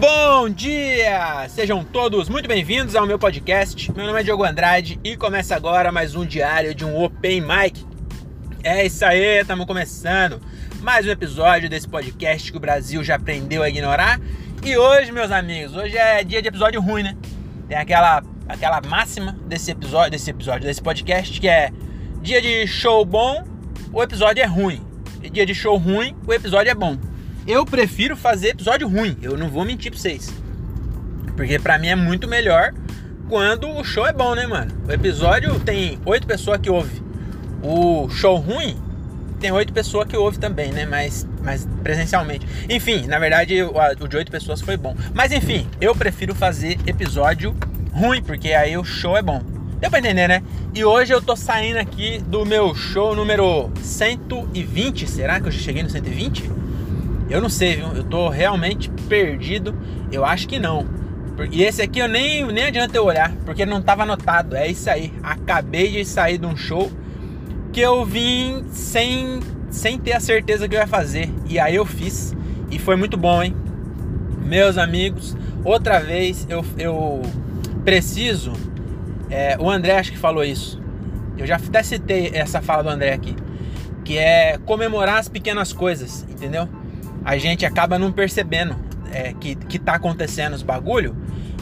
Bom dia! Sejam todos muito bem-vindos ao meu podcast. Meu nome é Diogo Andrade e começa agora mais um diário de um Open Mic. É isso aí, estamos começando mais um episódio desse podcast que o Brasil já aprendeu a ignorar. E hoje, meus amigos, hoje é dia de episódio ruim, né? Tem aquela, aquela máxima desse episódio, desse episódio, desse podcast, que é dia de show bom, o episódio é ruim. E dia de show ruim, o episódio é bom. Eu prefiro fazer episódio ruim, eu não vou mentir pra vocês. Porque pra mim é muito melhor quando o show é bom, né, mano? O episódio tem oito pessoas que ouvem. O show ruim tem oito pessoas que ouvem também, né? Mas, mas presencialmente. Enfim, na verdade, o, de oito pessoas foi bom. Mas enfim, eu prefiro fazer episódio ruim, porque aí o show é bom. Deu pra entender, né? E hoje eu tô saindo aqui do meu show número 120. Será que eu já cheguei no 120? Eu não sei, viu? Eu tô realmente perdido. Eu acho que não. E esse aqui eu nem, nem adianta eu olhar, porque não tava anotado. É isso aí. Acabei de sair de um show que eu vim sem, sem ter a certeza que eu ia fazer. E aí eu fiz. E foi muito bom, hein? Meus amigos, outra vez eu, eu preciso. É, o André acho que falou isso. Eu já até citei essa fala do André aqui. Que é comemorar as pequenas coisas, entendeu? A gente acaba não percebendo é, que, que tá acontecendo os bagulho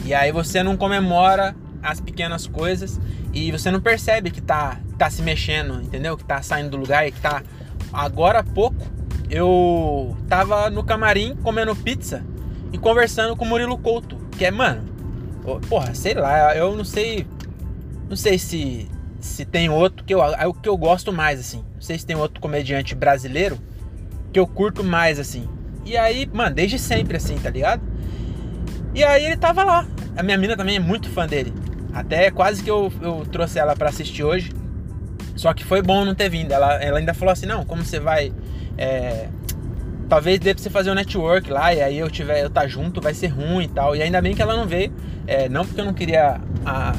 e aí você não comemora as pequenas coisas e você não percebe que tá, tá se mexendo, entendeu? Que tá saindo do lugar e que tá. Agora há pouco eu tava no camarim comendo pizza e conversando com o Murilo Couto, que é, mano, porra, sei lá, eu não sei. Não sei se, se tem outro que eu, é o que eu gosto mais, assim. Não sei se tem outro comediante brasileiro que eu curto mais, assim. E aí, mano, desde sempre, assim, tá ligado? E aí ele tava lá. A minha mina também é muito fã dele. Até quase que eu, eu trouxe ela para assistir hoje. Só que foi bom não ter vindo. Ela, ela ainda falou assim, não, como você vai. É, talvez dê pra você fazer um network lá, e aí eu tiver, eu tá junto, vai ser ruim e tal. E ainda bem que ela não veio. É, não porque eu não queria a,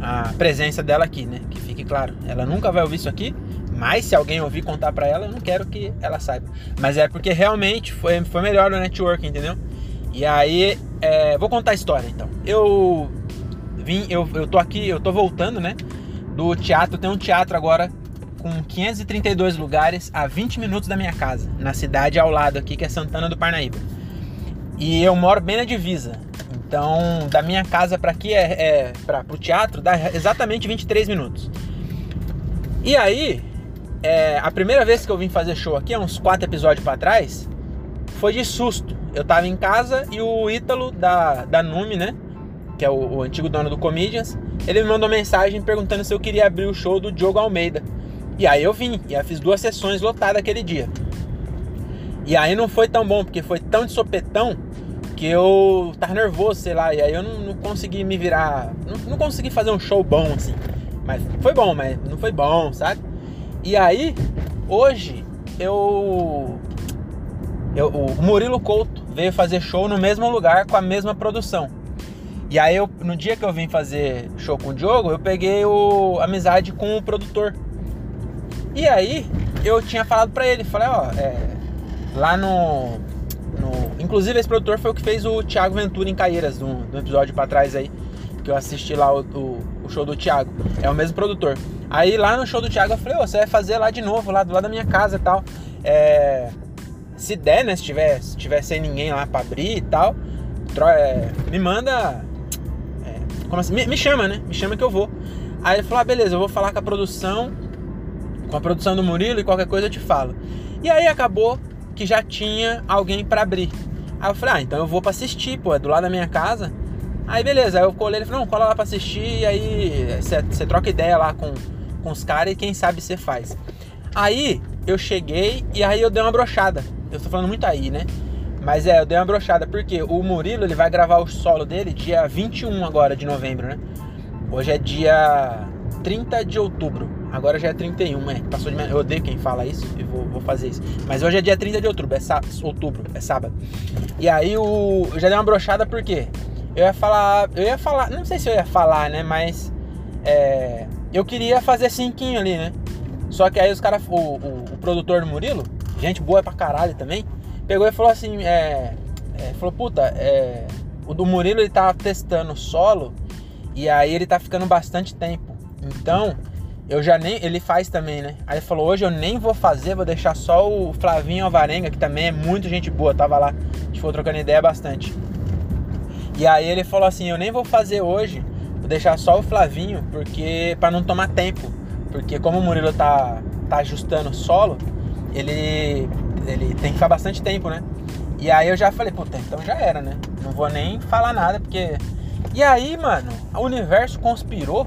a presença dela aqui, né? Que fique claro. Ela nunca vai ouvir isso aqui. Mas se alguém ouvir contar para ela, eu não quero que ela saiba. Mas é porque realmente foi, foi melhor no network, entendeu? E aí, é, vou contar a história então. Eu vim, eu, eu tô aqui, eu tô voltando, né? Do teatro, tem um teatro agora com 532 lugares a 20 minutos da minha casa, na cidade ao lado aqui, que é Santana do Parnaíba. E eu moro bem na divisa. Então, da minha casa para aqui é, é para o teatro dá exatamente 23 minutos. E aí, é, a primeira vez que eu vim fazer show aqui, uns quatro episódios para trás, foi de susto. Eu tava em casa e o Ítalo da, da Nume, né? Que é o, o antigo dono do Comedians, ele me mandou mensagem perguntando se eu queria abrir o show do Diogo Almeida. E aí eu vim, e aí fiz duas sessões lotadas aquele dia. E aí não foi tão bom, porque foi tão de sopetão que eu tava nervoso, sei lá, e aí eu não, não consegui me virar. Não, não consegui fazer um show bom assim. Mas foi bom, mas não foi bom, sabe? E aí, hoje, eu, eu. O Murilo Couto veio fazer show no mesmo lugar com a mesma produção. E aí, eu, no dia que eu vim fazer show com o Diogo, eu peguei o, amizade com o produtor. E aí, eu tinha falado pra ele, falei, ó, é, lá no, no, Inclusive, esse produtor foi o que fez o Thiago Ventura em Caeiras, no, no episódio pra trás aí, que eu assisti lá o, o, o show do Thiago. É o mesmo produtor. Aí lá no show do Thiago eu falei, oh, você vai fazer lá de novo, lá do lado da minha casa e tal. É, se der, né? Se tiver, se tiver sem ninguém lá pra abrir e tal, é, me manda. É, assim? Me, me, chama, né? Me chama que eu vou. Aí ele falou, ah, beleza, eu vou falar com a produção, com a produção do Murilo e qualquer coisa eu te falo. E aí acabou que já tinha alguém para abrir. Aí eu falei, ah, então eu vou pra assistir, pô, é do lado da minha casa. Aí beleza, aí eu colei, ele falou, não, cola lá pra assistir, e aí você troca ideia lá com, com os caras e quem sabe você faz. Aí eu cheguei e aí eu dei uma brochada. Eu tô falando muito aí, né? Mas é, eu dei uma brochada porque o Murilo ele vai gravar o solo dele dia 21 agora de novembro, né? Hoje é dia 30 de outubro. Agora já é 31, é. Passou de Eu odeio quem fala isso e vou, vou fazer isso. Mas hoje é dia 30 de outubro, é sá... outubro, é sábado. E aí o. Eu já dei uma brochada porque eu ia falar. Eu ia falar. Não sei se eu ia falar, né? Mas. É, eu queria fazer cinquinho ali, né? Só que aí os caras, o, o, o, produtor do Murilo, gente boa pra caralho também, pegou e falou assim: é, é, falou, puta, é, o do Murilo ele tá testando solo e aí ele tá ficando bastante tempo. Então, eu já nem. Ele faz também, né? Aí ele falou: hoje eu nem vou fazer, vou deixar só o Flavinho Alvarenga, que também é muito gente boa, tava lá, a gente foi trocando ideia bastante. E aí ele falou assim: eu nem vou fazer hoje, deixar só o Flavinho, porque. para não tomar tempo. Porque como o Murilo tá, tá ajustando o solo, ele, ele tem que ficar bastante tempo, né? E aí eu já falei, puta, então já era, né? Não vou nem falar nada, porque. E aí, mano, o universo conspirou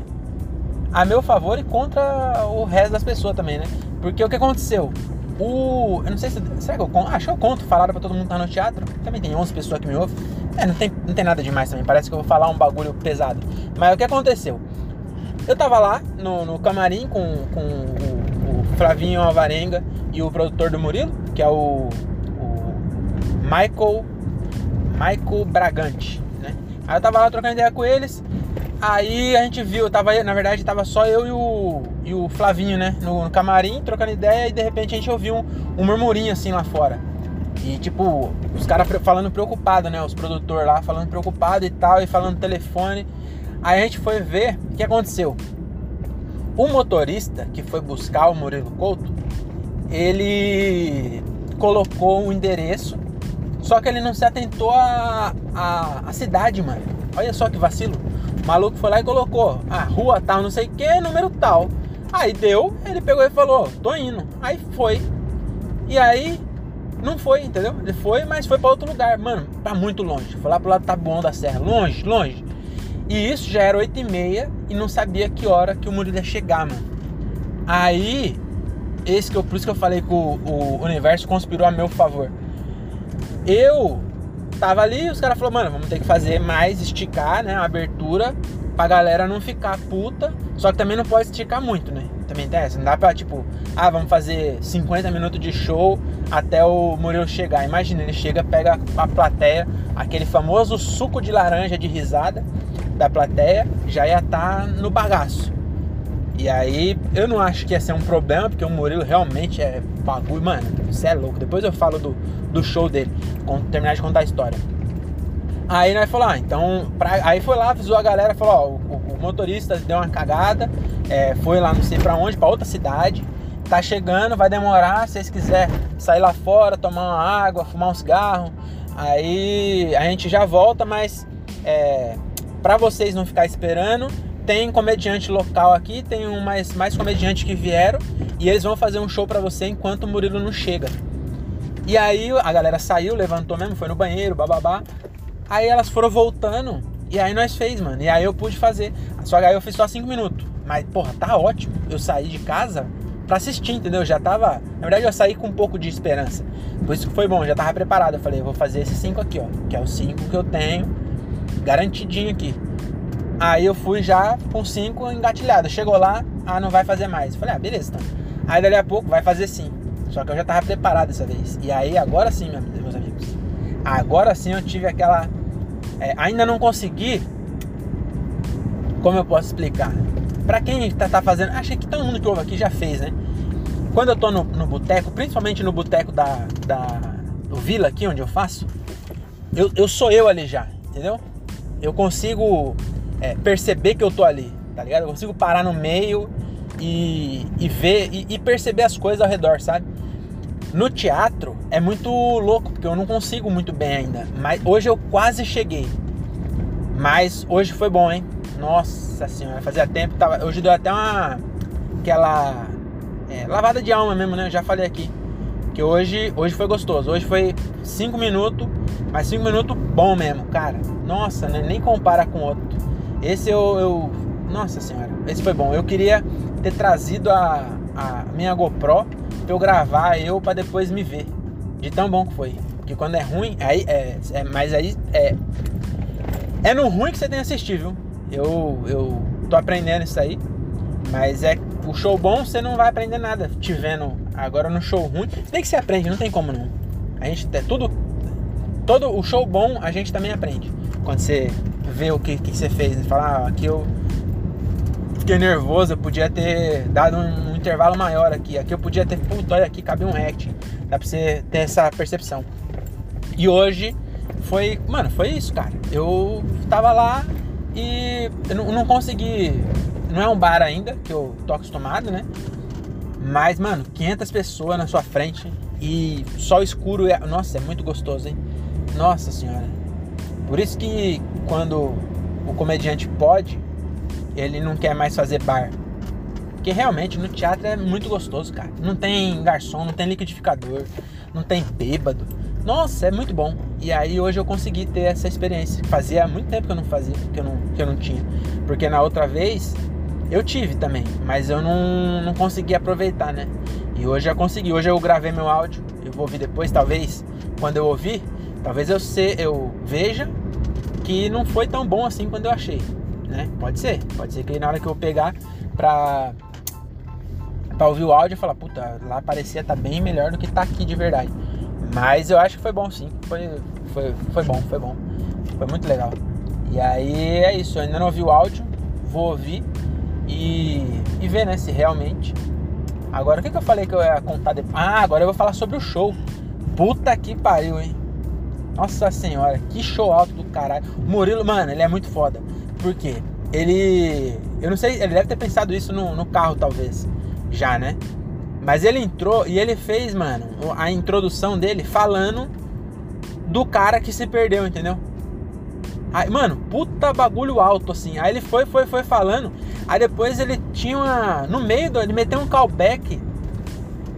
a meu favor e contra o resto das pessoas também, né? Porque o que aconteceu? O. Eu não sei se. Será que eu conto? Acho que eu conto, falaram pra todo mundo que tá no teatro. Também tem 11 pessoas que me ouvem. É, não tem, não tem nada demais também. Parece que eu vou falar um bagulho pesado. Mas o que aconteceu? Eu tava lá no, no camarim com, com o, o, Flavinho Alvarenga e o produtor do Murilo, que é o, o Michael. Michael Bragante, né? Aí eu tava lá trocando ideia com eles. Aí a gente viu, tava, na verdade tava só eu e o, e o Flavinho, né? No, no camarim, trocando ideia, e de repente a gente ouviu um, um murmurinho assim lá fora. E tipo, os caras falando preocupado, né? Os produtores lá falando preocupado e tal, e falando telefone. Aí a gente foi ver o que aconteceu. O motorista que foi buscar o Murilo Couto, ele colocou um endereço, só que ele não se atentou à a, a, a, cidade, mano. Olha só que vacilo. O maluco foi lá e colocou a rua tal, não sei o que, número tal. Aí deu, ele pegou e falou, tô indo. Aí foi. E aí não foi, entendeu? Ele foi, mas foi para outro lugar. Mano, tá muito longe. Foi lá pro lado do Tabuão da Serra. Longe, longe. E isso já era 8 e meia e não sabia que hora que o Murilo ia chegar, mano. Aí, esse que eu, por isso que eu falei que o, o universo conspirou a meu favor. Eu tava ali, os caras falaram, mano, vamos ter que fazer mais, esticar, né? A abertura pra galera não ficar puta. Só que também não pode esticar muito, né? Também tem essa. Não dá pra, tipo, ah, vamos fazer 50 minutos de show até o Murilo chegar. Imagina, ele chega, pega a plateia, aquele famoso suco de laranja de risada da plateia, já ia estar tá no bagaço. E aí, eu não acho que ia ser um problema, porque o Murilo realmente é bagulho, mano, você é louco. Depois eu falo do, do show dele, quando terminar de contar a história. Aí nós falou, ah, então. Pra... Aí foi lá, avisou a galera, falou, ó, o, o motorista deu uma cagada, é, foi lá não sei pra onde, pra outra cidade. Tá chegando, vai demorar. Se vocês quiserem sair lá fora, tomar uma água, fumar um cigarro, aí a gente já volta, mas é, para vocês não ficar esperando, tem comediante local aqui, tem um mais, mais comediante que vieram e eles vão fazer um show para você enquanto o Murilo não chega. E aí a galera saiu, levantou mesmo, foi no banheiro, bababá. Aí elas foram voltando e aí nós fez, mano. E aí eu pude fazer. Só que aí eu fiz só 5 minutos. Mas, porra, tá ótimo. Eu saí de casa pra assistir, entendeu? Já tava. Na verdade, eu saí com um pouco de esperança. Por isso que foi bom, já tava preparado. Eu falei, eu vou fazer esses 5 aqui, ó. Que é o 5 que eu tenho. Garantidinho aqui. Aí eu fui já com 5 engatilhado. Chegou lá, ah, não vai fazer mais. Eu falei, ah, beleza, então. Aí dali a pouco vai fazer sim. Só que eu já tava preparado dessa vez. E aí, agora sim, meus amigos. Agora sim eu tive aquela. É, ainda não consegui. Como eu posso explicar? Pra quem tá, tá fazendo. Acho que todo mundo que ouve aqui já fez, né? Quando eu tô no, no boteco, principalmente no boteco da, da, do Vila aqui, onde eu faço, eu, eu sou eu ali já, entendeu? Eu consigo é, perceber que eu tô ali, tá ligado? Eu consigo parar no meio e, e ver e, e perceber as coisas ao redor, sabe? No teatro é muito louco, porque eu não consigo muito bem ainda. Mas hoje eu quase cheguei. Mas hoje foi bom, hein? Nossa senhora, fazia tempo. Tava, hoje deu até uma. aquela. É, lavada de alma mesmo, né? Eu já falei aqui. Que hoje, hoje foi gostoso. Hoje foi 5 minutos, mas 5 minutos bom mesmo, cara. Nossa, né? nem compara com outro. Esse eu, eu. Nossa senhora, esse foi bom. Eu queria ter trazido a, a minha GoPro pra eu gravar eu para depois me ver. De tão bom que foi. Porque quando é ruim, aí é, é. Mas aí é. É no ruim que você tem que assistir, viu? Eu, eu tô aprendendo isso aí. Mas é o show bom você não vai aprender nada te vendo agora no show ruim. Tem que se aprende, não tem como não. A gente é tudo. Todo o show bom a gente também aprende. Quando você vê o que, que você fez e fala, ah, aqui eu fiquei nervoso, eu podia ter dado um, um, intervalo maior aqui. Aqui eu podia ter, puta, olha aqui, cabe um act. Dá pra você ter essa percepção. E hoje foi, mano, foi isso, cara. Eu tava lá e eu não, consegui. Não é um bar ainda, que eu tô acostumado, né? Mas, mano, 500 pessoas na sua frente e sol escuro, é, nossa, é muito gostoso, hein? Nossa senhora. Por isso que quando o comediante pode, ele não quer mais fazer bar. Porque realmente no teatro é muito gostoso, cara. Não tem garçom, não tem liquidificador, não tem bêbado. Nossa, é muito bom. E aí hoje eu consegui ter essa experiência. Fazia muito tempo que eu não fazia, que eu não, que eu não tinha. Porque na outra vez eu tive também, mas eu não, não consegui aproveitar, né? E hoje eu consegui. Hoje eu gravei meu áudio. Eu vou ouvir depois, talvez, quando eu ouvir, talvez eu, se, eu veja que não foi tão bom assim quando eu achei. Né? Pode ser. Pode ser que na hora que eu pegar pra, pra ouvir o áudio eu falar, puta, lá parecia tá bem melhor do que tá aqui de verdade. Mas eu acho que foi bom sim. Foi, foi, foi bom, foi bom. Foi muito legal. E aí é isso, eu ainda não ouvi o áudio, vou ouvir e, e ver né, se realmente. Agora o que, que eu falei que eu ia contar depois? Ah, agora eu vou falar sobre o show. Puta que pariu, hein? Nossa senhora, que show alto do caralho. Murilo, mano, ele é muito foda. Por quê? Ele. Eu não sei, ele deve ter pensado isso no, no carro, talvez. Já, né? Mas ele entrou e ele fez, mano, a introdução dele falando do cara que se perdeu, entendeu? Aí, mano, puta bagulho alto, assim. Aí ele foi, foi, foi falando. Aí depois ele tinha uma. No meio do. Ele meteu um callback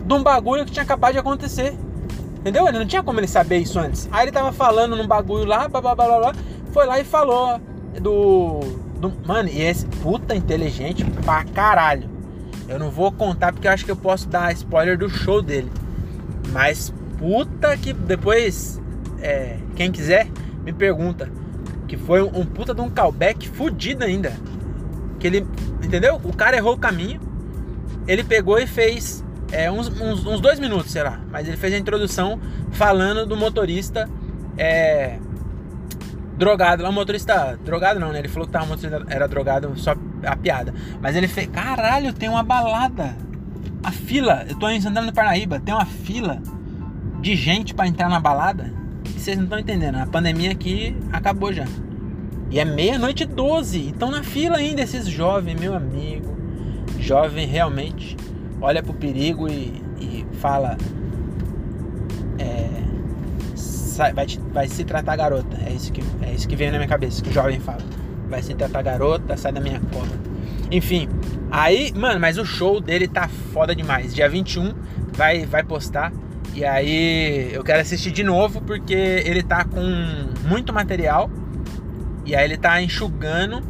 de um bagulho que tinha acabado de acontecer. Entendeu? Ele não tinha como ele saber isso antes. Aí ele tava falando num bagulho lá, blá blá blá blá. blá foi lá e falou do. do mano, e esse puta inteligente pra caralho. Eu não vou contar porque eu acho que eu posso dar spoiler do show dele. Mas puta que depois, é, quem quiser, me pergunta. Que foi um, um puta de um callback fudido ainda. Que ele, entendeu? O cara errou o caminho. Ele pegou e fez é, uns, uns, uns, dois minutos, sei lá. Mas ele fez a introdução falando do motorista é, drogado. O motorista drogado não, né? Ele falou que tava, era drogado, só a piada. Mas ele fez, caralho, tem uma balada. A fila, eu tô andando no Parnaíba, tem uma fila de gente para entrar na balada. E vocês não estão entendendo, a pandemia aqui acabou já. E é meia-noite e 12. Estão na fila ainda esses jovens, meu amigo. Jovem realmente olha pro perigo e, e fala. É, vai, te, vai se tratar garota. É isso, que, é isso que vem na minha cabeça, que o jovem fala. Vai se tratar garota, sai da minha cova. Enfim, aí, mano, mas o show dele tá foda demais. Dia 21 vai, vai postar. E aí eu quero assistir de novo porque ele tá com muito material. E aí ele tá enxugando.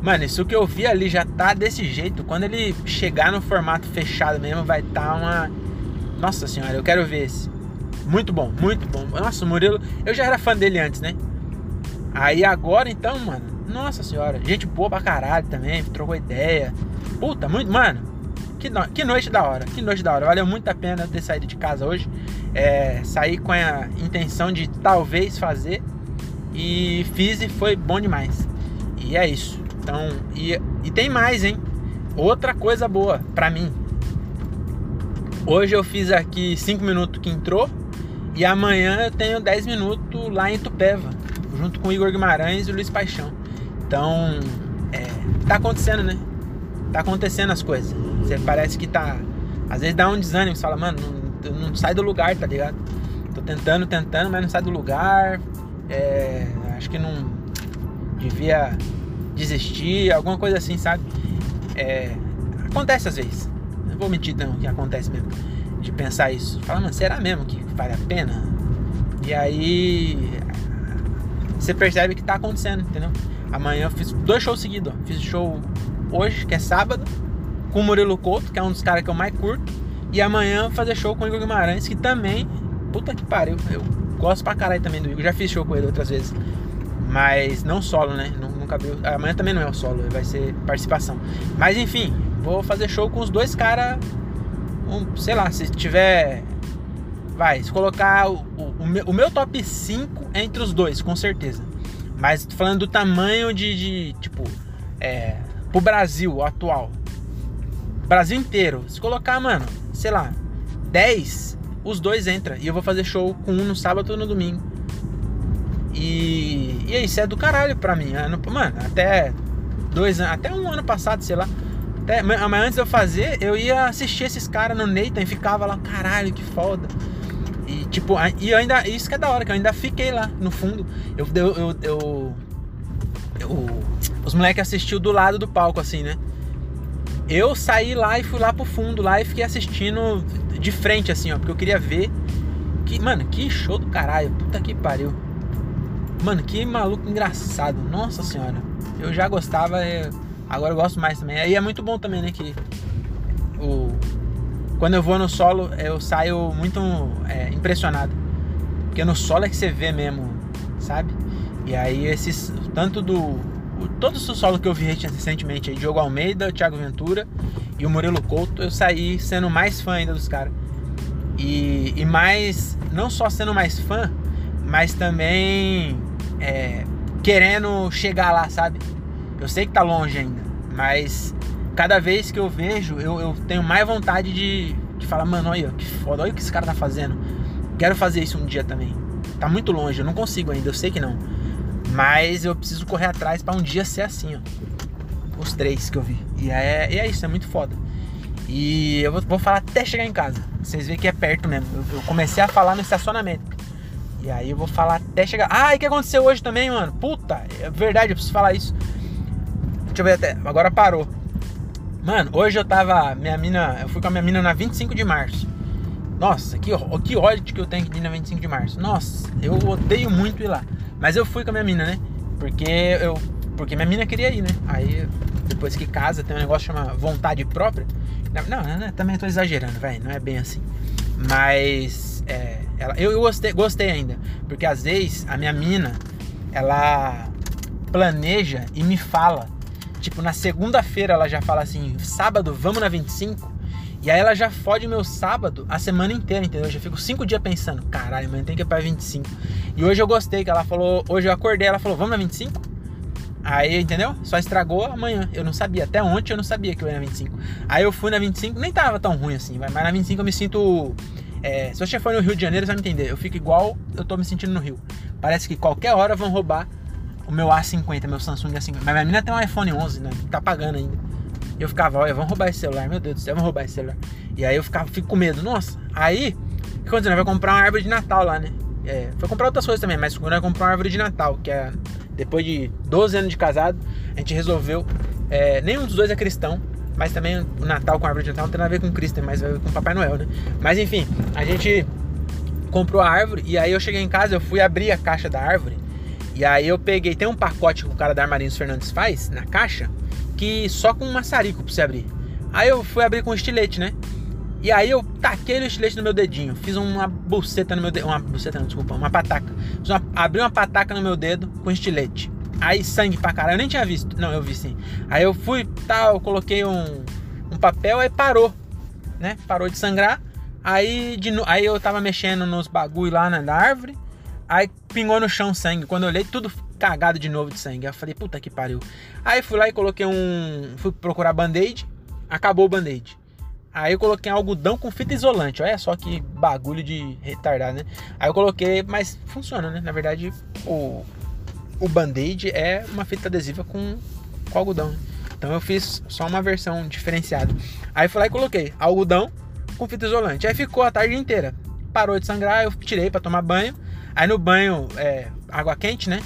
Mano, isso que eu vi ali já tá desse jeito. Quando ele chegar no formato fechado mesmo, vai tá uma. Nossa senhora, eu quero ver esse. Muito bom, muito bom. Nossa, o Murilo, eu já era fã dele antes, né? Aí agora então, mano, nossa senhora, gente boa pra caralho também, trocou ideia. Puta, muito, mano, que, no... que noite da hora, que noite da hora. Valeu muito a pena ter saído de casa hoje. É, saí com a intenção de talvez fazer e fiz e foi bom demais. E é isso. Então, e, e tem mais, hein? Outra coisa boa pra mim. Hoje eu fiz aqui 5 minutos que entrou e amanhã eu tenho 10 minutos lá em Tupéva, junto com Igor Guimarães e Luiz Paixão. Então, é, tá acontecendo, né? Tá acontecendo as coisas. Você parece que tá. Às vezes dá um desânimo, você fala, mano, não, não sai do lugar, tá ligado? Tô tentando, tentando, mas não sai do lugar. É, acho que não devia desistir, alguma coisa assim, sabe? É, acontece às vezes. Não vou mentir não, que acontece mesmo de pensar isso. Fala, mano, será mesmo que vale a pena? E aí você percebe que tá acontecendo, entendeu? Amanhã eu fiz dois shows seguidos. Fiz show hoje, que é sábado, com o Murilo Couto, que é um dos caras que eu mais curto. E amanhã vou fazer show com o Igor Guimarães, que também, puta que pariu, eu gosto pra caralho também do Igor. Já fiz show com ele outras vezes. Mas não solo, né? Nunca abriu. Amanhã também não é o solo, vai ser participação. Mas enfim, vou fazer show com os dois caras um, sei lá, se tiver. Vai, se colocar o, o, o meu top 5 entre os dois, com certeza. Mas tô falando do tamanho de, de tipo, é, pro Brasil atual. Brasil inteiro. Se colocar, mano, sei lá, 10, os dois entram. E eu vou fazer show com um no sábado e no domingo. E, e isso é do caralho pra mim. Ano, mano, até dois até um ano passado, sei lá. Até, mas antes de eu fazer, eu ia assistir esses caras no Nathan e ficava lá, caralho, que foda. E tipo, e ainda, isso que é da hora, que eu ainda fiquei lá no fundo. Eu, eu, eu, eu, os moleques assistiu do lado do palco, assim, né? Eu saí lá e fui lá pro fundo lá e fiquei assistindo de frente, assim, ó, porque eu queria ver. Que, mano, que show do caralho. Puta que pariu. Mano, que maluco engraçado. Nossa senhora. Eu já gostava, eu... agora eu gosto mais também. Aí é muito bom também, né? Que o... quando eu vou no solo, eu saio muito é, impressionado. Porque no solo é que você vê mesmo, sabe? E aí esses. Tanto do. Todos os solos que eu vi recentemente aí, Diogo Almeida, Thiago Ventura e o Murilo Couto, eu saí sendo mais fã ainda dos caras. E, e mais. Não só sendo mais fã, mas também é, querendo chegar lá, sabe? Eu sei que tá longe ainda, mas cada vez que eu vejo, eu, eu tenho mais vontade de, de falar, mano, olha que foda, olha o que esse cara tá fazendo. Quero fazer isso um dia também. Tá muito longe, eu não consigo ainda, eu sei que não. Mas eu preciso correr atrás para um dia ser assim, ó. Os três que eu vi. E é, é isso, é muito foda. E eu vou, vou falar até chegar em casa. Vocês veem que é perto mesmo. Eu, eu comecei a falar no estacionamento. E aí eu vou falar até chegar. Ah, e o que aconteceu hoje também, mano? Puta, é verdade, eu preciso falar isso. Deixa eu ver até. Agora parou. Mano, hoje eu tava. Minha mina. Eu fui com a minha mina na 25 de março. Nossa, que, que ódio que eu tenho que ir na 25 de março. Nossa, eu odeio muito ir lá. Mas eu fui com a minha mina, né? Porque eu. Porque minha mina queria ir, né? Aí, depois que casa, tem um negócio que chama vontade própria. Não, não, não também tô exagerando, velho. Não é bem assim. Mas. É, ela, eu, eu gostei, gostei ainda. Porque às vezes a minha mina, ela planeja e me fala. Tipo, na segunda-feira ela já fala assim: sábado, vamos na 25. E aí ela já fode meu sábado a semana inteira, entendeu? Eu já fico cinco dias pensando, caralho, mãe, tem que ir pra 25. E hoje eu gostei, que ela falou, hoje eu acordei, ela falou, vamos na 25? Aí, entendeu? Só estragou amanhã. Eu não sabia, até ontem eu não sabia que eu ia na 25. Aí eu fui na 25, nem tava tão ruim assim, mas na 25 eu me sinto é, se você for no Rio de Janeiro, você vai me entender. Eu fico igual eu tô me sentindo no Rio. Parece que qualquer hora vão roubar o meu A50, meu Samsung A50. Mas minha menina tem um iPhone 11, né? Tá pagando ainda. E eu ficava, olha, vão roubar esse celular, meu Deus do céu, vão roubar esse celular. E aí eu ficava, fico com medo. Nossa, aí, o que aconteceu? Vai comprar uma árvore de Natal lá, né? É, foi comprar outras coisas também, mas quando vai comprar uma árvore de Natal, que é depois de 12 anos de casado, a gente resolveu. É, nenhum dos dois é cristão, mas também o Natal com a árvore de Natal não tem nada a ver com Cristo, mas vai ver com Papai Noel, né? Mas enfim, a gente comprou a árvore e aí eu cheguei em casa, eu fui abrir a caixa da árvore. E aí eu peguei, tem um pacote que o cara da Armarinhos Fernandes faz na caixa, que só com um maçarico pra você abrir. Aí eu fui abrir com um estilete, né? E aí eu taquei o estilete no meu dedinho, fiz uma buceta no meu dedo, uma buceta não, desculpa, uma pataca. Uma, abri uma pataca no meu dedo com estilete. Aí sangue pra caralho, eu nem tinha visto. Não, eu vi sim. Aí eu fui, tal, coloquei um, um papel, aí parou, né? Parou de sangrar. Aí, de, aí eu tava mexendo nos bagulho lá na árvore. Aí pingou no chão sangue. Quando eu olhei, tudo cagado de novo de sangue. Eu falei, puta que pariu. Aí fui lá e coloquei um. Fui procurar band-aid. Acabou o band-aid. Aí eu coloquei algodão com fita isolante. Olha só que bagulho de retardado, né? Aí eu coloquei, mas funciona, né? Na verdade, o, o band-aid é uma fita adesiva com, com algodão. Então eu fiz só uma versão diferenciada. Aí fui lá e coloquei algodão com fita isolante. Aí ficou a tarde inteira. Parou de sangrar, eu tirei para tomar banho. Aí no banho, é, água quente, né?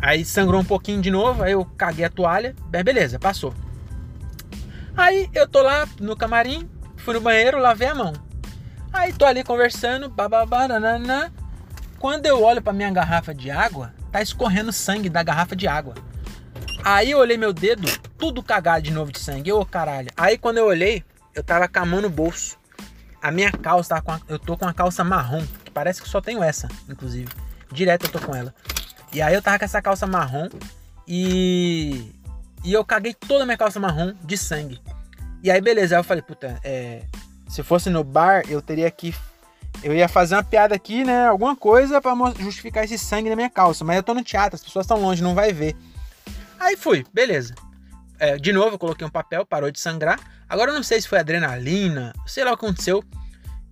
Aí sangrou um pouquinho de novo, aí eu caguei a toalha. Beleza, passou. Aí eu tô lá no camarim, fui no banheiro, lavei a mão. Aí tô ali conversando, bababá, nanana. Quando eu olho para minha garrafa de água, tá escorrendo sangue da garrafa de água. Aí eu olhei meu dedo, tudo cagado de novo de sangue. Ô caralho. Aí quando eu olhei, eu tava com a mão no bolso. A minha calça tava com a, eu tô com a calça marrom, parece que só tenho essa, inclusive. Direto eu tô com ela. E aí eu tava com essa calça marrom e e eu caguei toda a minha calça marrom de sangue. E aí beleza, aí eu falei, puta, é, se fosse no bar, eu teria que eu ia fazer uma piada aqui, né? Alguma coisa para justificar esse sangue na minha calça. Mas eu tô no teatro, as pessoas estão longe, não vai ver. Aí fui, beleza. É, de novo, eu coloquei um papel, parou de sangrar. Agora eu não sei se foi adrenalina, sei lá o que aconteceu.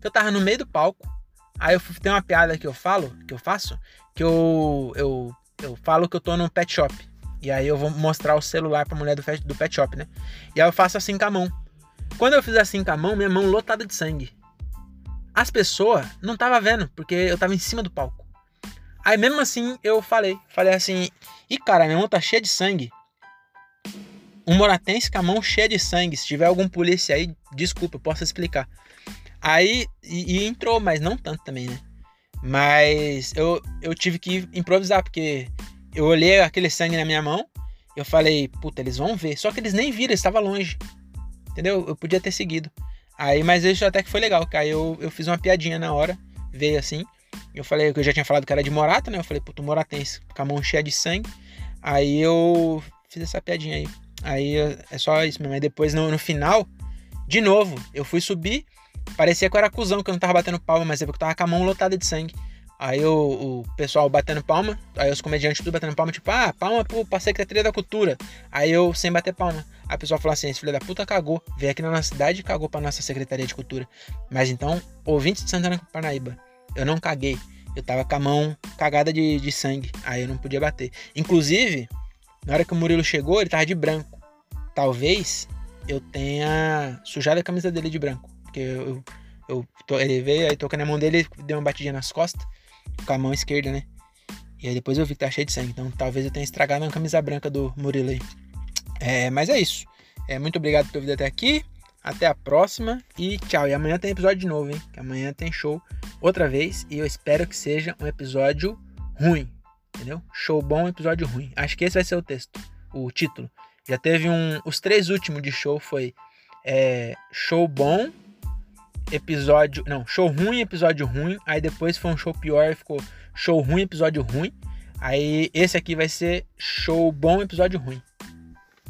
Eu tava no meio do palco. Aí eu tem uma piada que eu falo, que eu faço, que eu, eu, eu falo que eu tô num pet shop. E aí eu vou mostrar o celular pra mulher do, do pet shop, né? E aí eu faço assim com a mão. Quando eu fiz assim com a mão, minha mão lotada de sangue. As pessoas não tava vendo, porque eu tava em cima do palco. Aí mesmo assim eu falei, falei assim, e cara, minha mão tá cheia de sangue. Um moratense com a mão cheia de sangue. Se tiver algum polícia aí, desculpa, eu posso explicar. Aí, e, e, entrou, mas não tanto também, né? Mas eu, eu tive que improvisar, porque eu olhei aquele sangue na minha mão, eu falei, puta, eles vão ver. Só que eles nem viram, estava longe. Entendeu? Eu podia ter seguido. Aí, mas isso até que foi legal, aí eu, eu fiz uma piadinha na hora, veio assim. Eu falei que eu já tinha falado que era de Morata, né? Eu falei, puto, Moratense, com a mão cheia de sangue. Aí eu fiz essa piadinha aí. Aí é só isso mesmo. Aí depois no, no final, de novo, eu fui subir. Parecia que eu era cuzão, que eu não tava batendo palma, mas é porque eu tava com a mão lotada de sangue. Aí o, o pessoal batendo palma, aí os comediantes tudo batendo palma, tipo, ah, palma pro, pra Secretaria da Cultura. Aí eu sem bater palma. Aí o pessoal falou assim: esse filho da puta cagou. Veio aqui na nossa cidade e cagou pra nossa Secretaria de Cultura. Mas então, ouvintes de Santana Parnaíba, eu não caguei. Eu tava com a mão cagada de, de sangue. Aí eu não podia bater. Inclusive, na hora que o Murilo chegou, ele tava de branco. Talvez eu tenha sujado a camisa dele de branco. Porque eu, eu ele veio, aí tocando na mão dele, deu uma batidinha nas costas com a mão esquerda, né? E aí depois eu vi que tá cheio de sangue. Então talvez eu tenha estragado a camisa branca do Murilo aí. É, mas é isso. É, muito obrigado por ter vindo até aqui. Até a próxima e tchau. E amanhã tem episódio de novo, hein? Que amanhã tem show outra vez. E eu espero que seja um episódio ruim. Entendeu? Show bom, episódio ruim. Acho que esse vai ser o texto, o título. Já teve um. Os três últimos de show foi é, show bom, episódio. Não, show ruim, episódio ruim. Aí depois foi um show pior e ficou show ruim, episódio ruim. Aí esse aqui vai ser show bom, episódio ruim.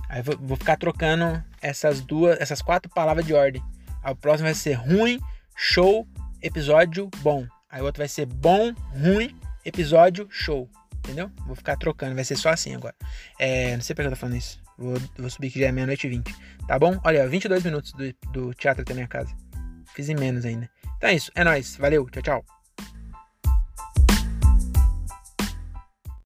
Aí vou, vou ficar trocando essas duas, essas quatro palavras de ordem. Aí o próximo vai ser ruim, show, episódio bom. Aí o outro vai ser bom, ruim, episódio show. Entendeu? Vou ficar trocando, vai ser só assim agora. É, não sei pra que eu tô falando isso. Vou, vou subir que já é meia-noite e vinte. Tá bom? Olha, 22 minutos do, do teatro até minha casa. Fiz em menos ainda. Então é isso. É nóis. Valeu. Tchau, tchau.